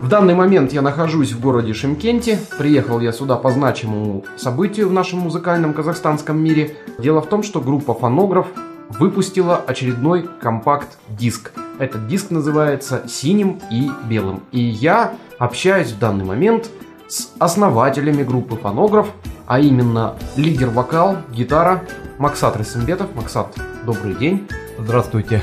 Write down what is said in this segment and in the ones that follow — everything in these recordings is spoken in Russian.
В данный момент я нахожусь в городе Шимкенте. Приехал я сюда по значимому событию в нашем музыкальном казахстанском мире. Дело в том, что группа «Фонограф» выпустила очередной компакт-диск. Этот диск называется «Синим и белым». И я общаюсь в данный момент с основателями группы «Фонограф», а именно лидер-вокал, гитара Максат Рысымбетов. Максат, добрый день. Здравствуйте.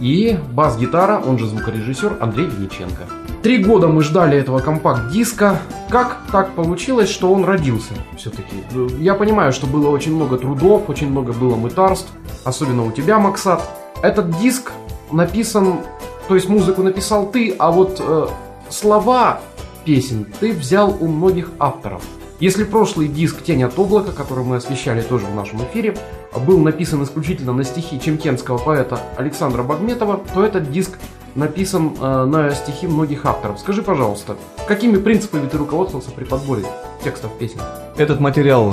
И бас-гитара, он же звукорежиссер Андрей Винниченко. Три года мы ждали этого компакт-диска. Как так получилось, что он родился все-таки? Я понимаю, что было очень много трудов, очень много было мытарств, особенно у тебя, Максат. Этот диск написан, то есть музыку написал ты, а вот э, слова песен ты взял у многих авторов. Если прошлый диск «Тень от облака», который мы освещали тоже в нашем эфире, был написан исключительно на стихи чемкенского поэта Александра Багметова, то этот диск написан э, на стихи многих авторов. Скажи, пожалуйста, какими принципами ты руководствовался при подборе текстов песен? Этот материал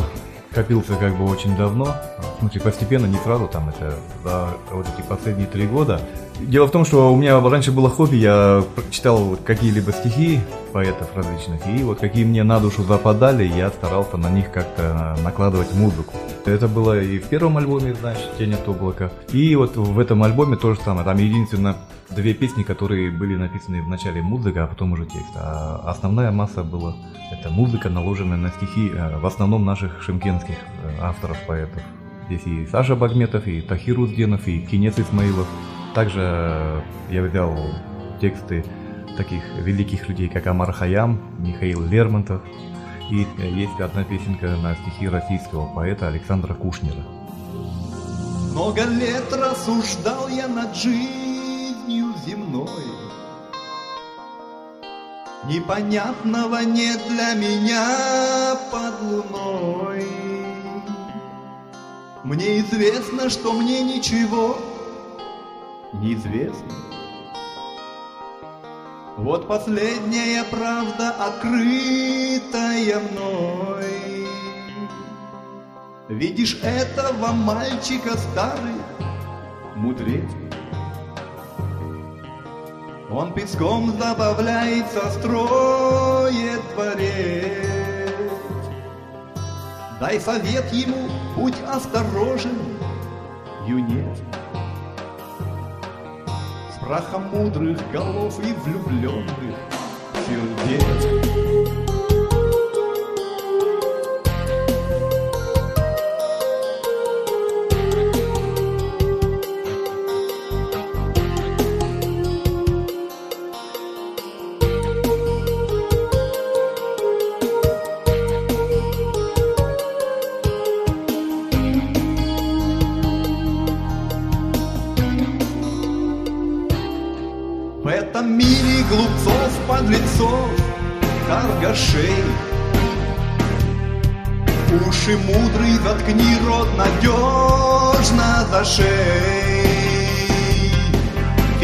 копился как бы очень давно, в смысле постепенно, не сразу, там это за вот эти последние три года. Дело в том, что у меня раньше было хобби, я читал какие-либо стихи поэтов различных, и вот какие мне на душу западали, я старался на них как-то накладывать музыку. Это было и в первом альбоме, значит, «Тень от облака», и вот в этом альбоме тоже самое, там единственно две песни, которые были написаны в начале музыка, а потом уже текст, а основная масса была это музыка, наложенная на стихи э, в основном наших шимкенских э, авторов, поэтов. Здесь и Саша Багметов, и Тахир Узденов, и Кинес Исмаилов. Также э, я взял тексты таких великих людей, как Амар Хаям, Михаил Лермонтов. И э, есть одна песенка на стихи российского поэта Александра Кушнера. Много лет рассуждал я над жизнью земной. Непонятного нет для меня под луной. Мне известно, что мне ничего неизвестно. Вот последняя правда, открытая мной. Видишь этого мальчика старый, мудрец. Он песком забавляется, строит дворец. Дай совет ему, будь осторожен, юнец прахом мудрых голов и влюбленных сердец.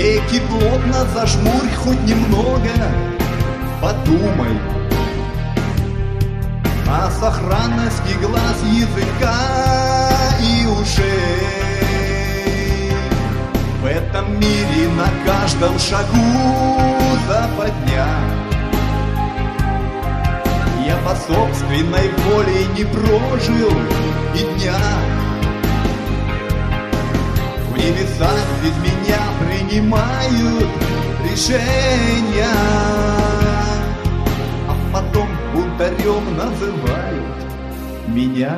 Веки плотно зажмурь хоть немного, подумай. О сохранности глаз, языка и ушей. В этом мире на каждом шагу западня. Я по собственной воле не прожил и дня В небесах без меня принимают решения. А потом бунтарем называют меня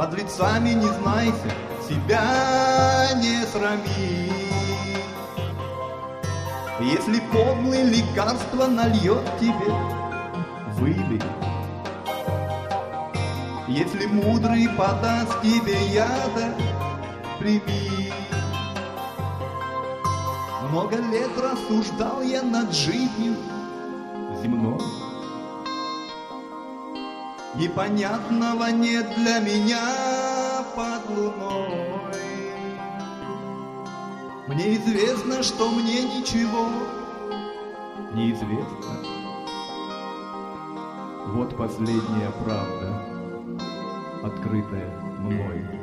подлецами не знайся, себя не срами. Если подлый лекарство нальет тебе, выбери. Если мудрый подаст тебе яда, прими. Много лет рассуждал я над жизнью земной. Непонятного нет для меня под луной. Мне известно, что мне ничего неизвестно. Вот последняя правда, открытая мной.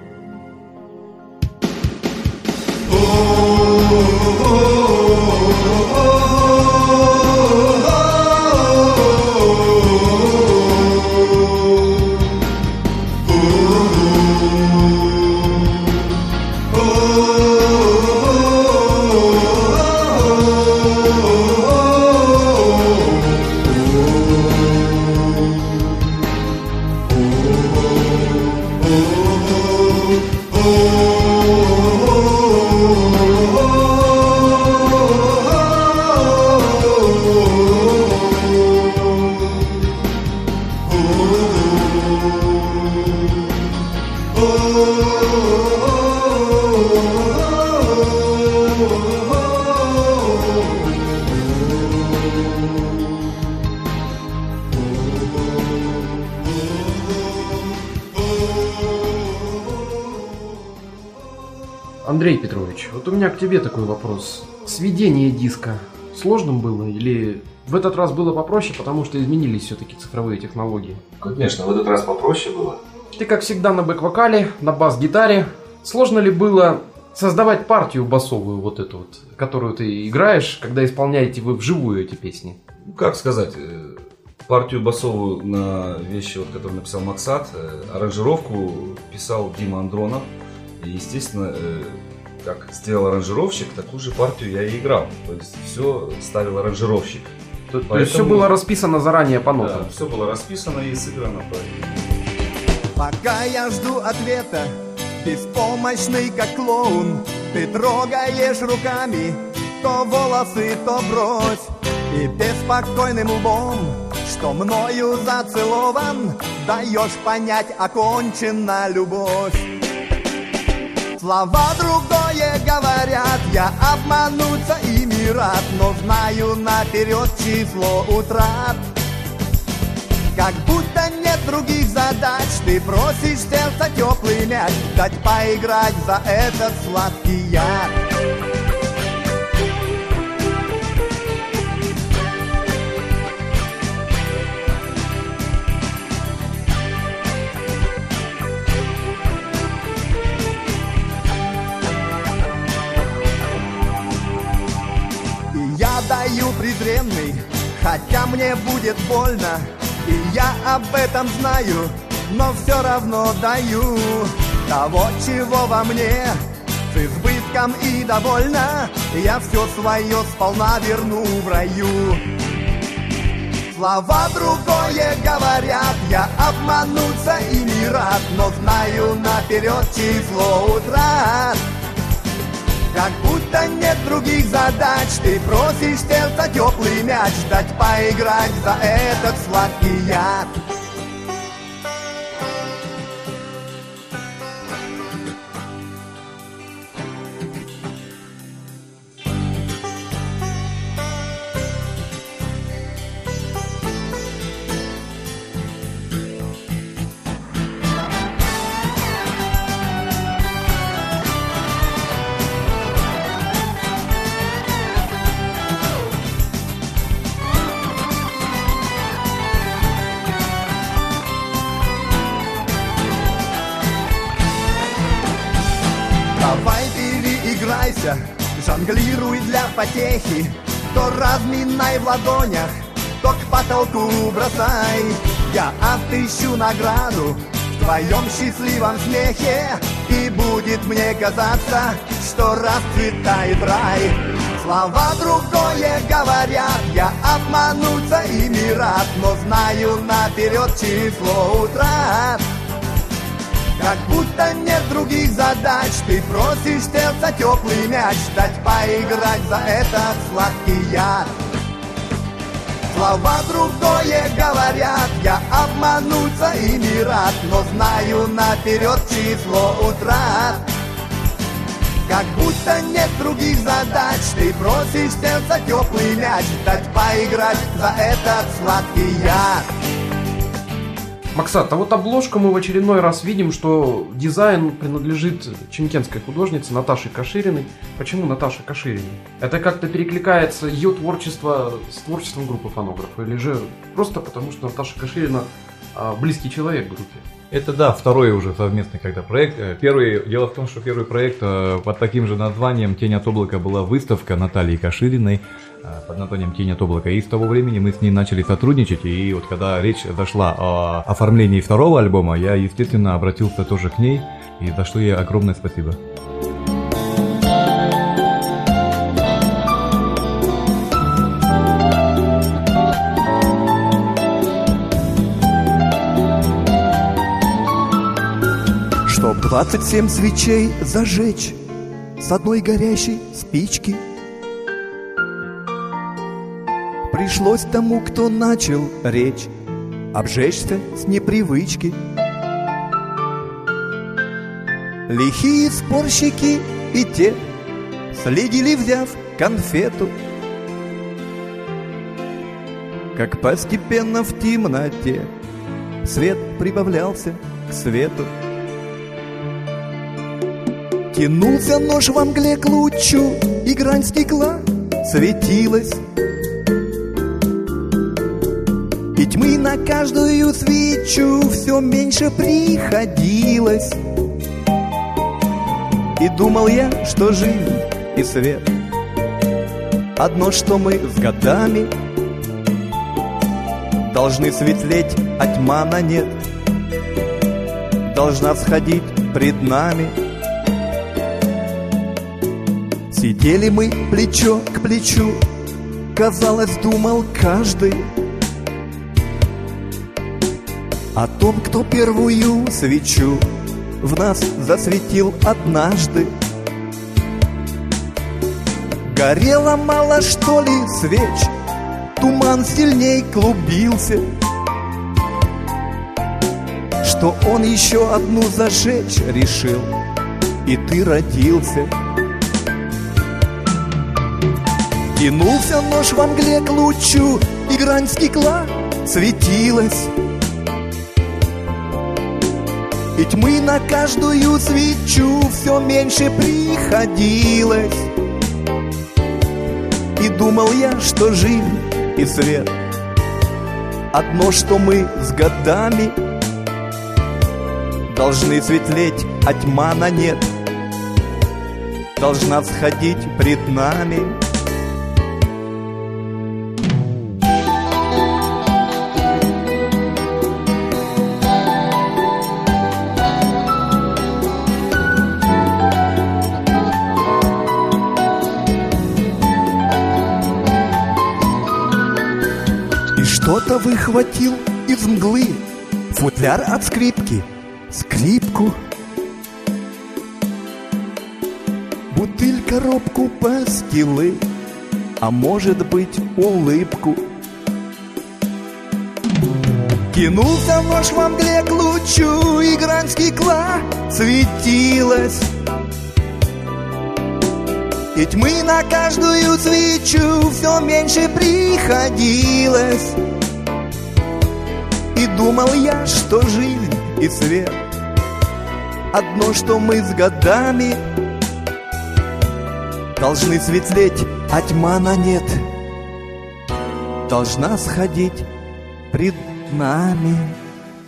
Андрей Петрович, вот у меня к тебе такой вопрос. Сведение диска сложным было или в этот раз было попроще, потому что изменились все-таки цифровые технологии? Конечно, в этот раз попроще было. Ты, как всегда, на бэк-вокале, на бас-гитаре. Сложно ли было создавать партию басовую вот эту вот, которую ты играешь, когда исполняете вы вживую эти песни? Ну, как сказать, э, партию басовую на вещи, вот, которые написал Максат, э, аранжировку писал Дима Андронов. И, естественно, э, как сделал аранжировщик, такую же партию я и играл. То есть все ставил аранжировщик. То, то есть все было расписано заранее по нотам? Да, все было расписано и сыграно. Пока я жду ответа, беспомощный как клоун, ты трогаешь руками то волосы, то брось, и беспокойным лбом, что мною зацелован, даешь понять, окончена любовь. Слова другое говорят, я обмануться ими рад, но знаю наперед число утрат. Как будто нет других задач Ты просишь сердца теплый мяч Дать поиграть за этот сладкий яд И я даю презренный Хотя мне будет больно и я об этом знаю, но все равно даю того, чего во мне с избытком и довольна. Я все свое сполна верну в раю. Слова другое говорят, я обмануться и не рад, но знаю наперед число утрат. Как будто нет других задач. Ты просишь сердца теплый мяч Дать поиграть за этот сладкий яд жонглируй для потехи. То разминай в ладонях, то к потолку бросай. Я отыщу награду в твоем счастливом смехе. И будет мне казаться, что расцветает рай. Слова другое говорят, я обмануться ими рад Но знаю наперед число утрат как будто нет других задач Ты просишь сердца теплый мяч Дать поиграть за этот сладкий яд. Слова другое говорят Я обмануться и не рад Но знаю наперед число утрат. Как будто нет других задач Ты просишь сердца теплый мяч Дать поиграть за этот сладкий яд Максат, а вот обложку мы в очередной раз видим, что дизайн принадлежит чемкенской художнице Наташе Кашириной. Почему Наташа Кашириной? Это как-то перекликается ее творчество с творчеством группы фонографа? Или же просто потому, что Наташа Каширина а, близкий человек группе? Это да, второй уже совместный когда проект. Э, первый, дело в том, что первый проект э, под таким же названием «Тень от облака» была выставка Натальи Кашириной под названием «Тень от облака». И с того времени мы с ней начали сотрудничать. И вот когда речь зашла о оформлении второго альбома, я, естественно, обратился тоже к ней, и за что ей огромное спасибо. Чтоб двадцать семь свечей зажечь С одной горящей спички Пришлось тому, кто начал речь. Обжечься с непривычки. Лихие спорщики и те Следили, взяв конфету. Как постепенно в темноте Свет прибавлялся к свету. Тянулся нож во мгле к лучу, и грань стекла светилась. И тьмы на каждую свечу все меньше приходилось. И думал я, что жизнь и свет Одно, что мы с годами Должны светлеть, а тьма на нет Должна сходить пред нами — Сидели мы плечо к плечу, казалось, думал каждый О том, кто первую свечу в нас засветил однажды. Горело мало что ли свеч, туман сильней клубился. Что он еще одну зажечь решил, и ты родился — Тянулся нож во мгле к лучу, и грань стекла светилась. И тьмы на каждую свечу все меньше приходилось. И думал я, что жизнь и свет Одно, что мы с годами Должны светлеть, а тьма на нет Должна сходить пред нами Кто-то выхватил из мглы. Футляр от скрипки Скрипку. Бутыль, коробку, пастилы А может быть улыбку. Кинулся нож во мгле к лучу И грань стекла светилась. И тьмы на каждую свечу все меньше приходилось думал я, что жизнь и свет Одно, что мы с годами Должны светлеть, а тьма на нет Должна сходить пред нами.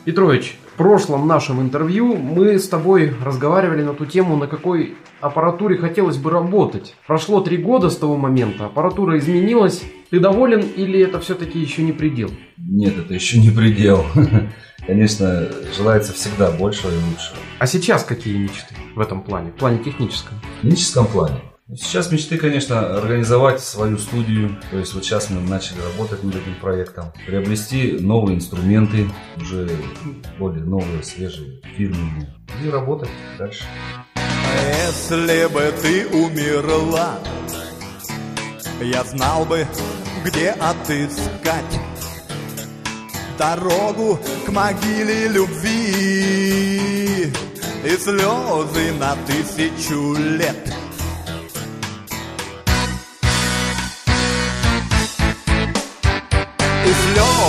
Петрович, прошлом нашем интервью мы с тобой разговаривали на ту тему, на какой аппаратуре хотелось бы работать. Прошло три года с того момента, аппаратура изменилась. Ты доволен или это все-таки еще не предел? Нет, это еще не предел. Конечно, желается всегда больше и лучше. А сейчас какие мечты в этом плане, в плане техническом? В техническом плане. Сейчас мечты, конечно, организовать свою студию. То есть вот сейчас мы начали работать над этим проектом. Приобрести новые инструменты, уже более новые, свежие, фирменные. И работать дальше. Если бы ты умерла, я знал бы, где отыскать дорогу к могиле любви и слезы на тысячу лет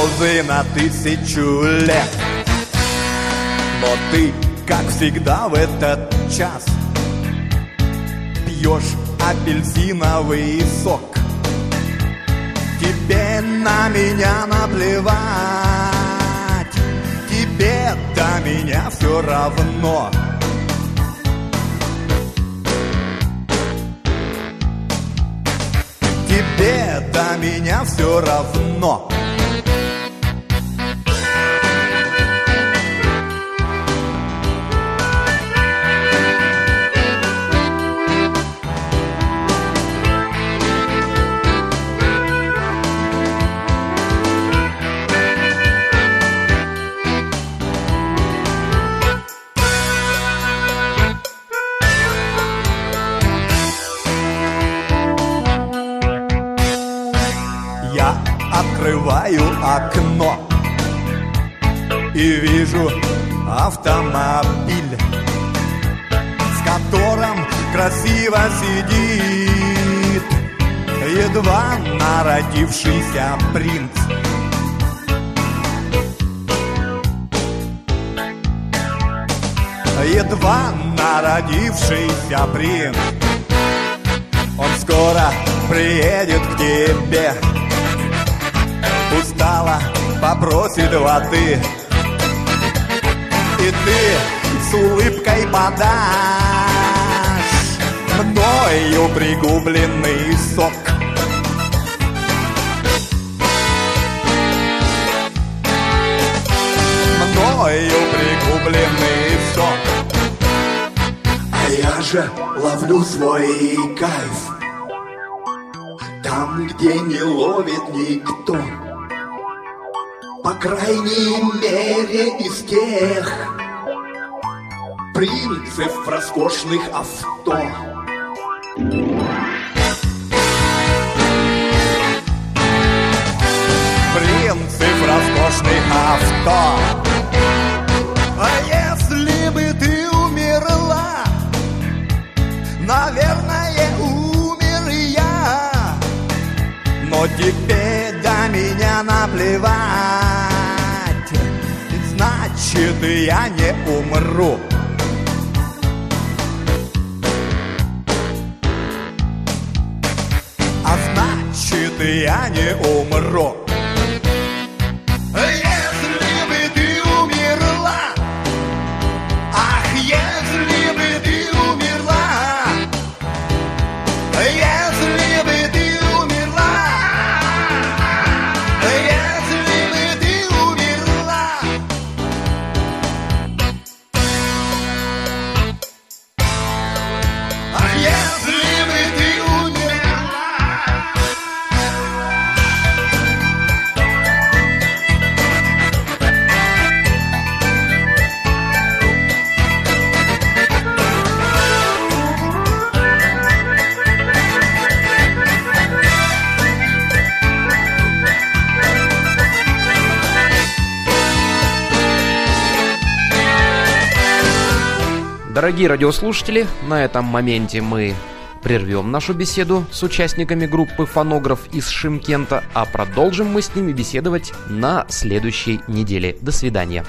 слезы на тысячу лет Но ты, как всегда в этот час Пьешь апельсиновый сок Тебе на меня наплевать Тебе до меня все равно Тебе до меня все равно Я открываю окно И вижу автомобиль С которым красиво сидит Едва народившийся принц. Едва народившийся принц. Он скоро приедет к тебе устала, попросит воды. И ты с улыбкой подашь Мною пригубленный сок. Мною пригубленный сок. А я же ловлю свой кайф. Там, где не ловит никто По крайней мере из тех Принцев роскошных авто значит, я не умру. А значит, я не умру. Дорогие радиослушатели, на этом моменте мы прервем нашу беседу с участниками группы «Фонограф» из Шимкента, а продолжим мы с ними беседовать на следующей неделе. До свидания.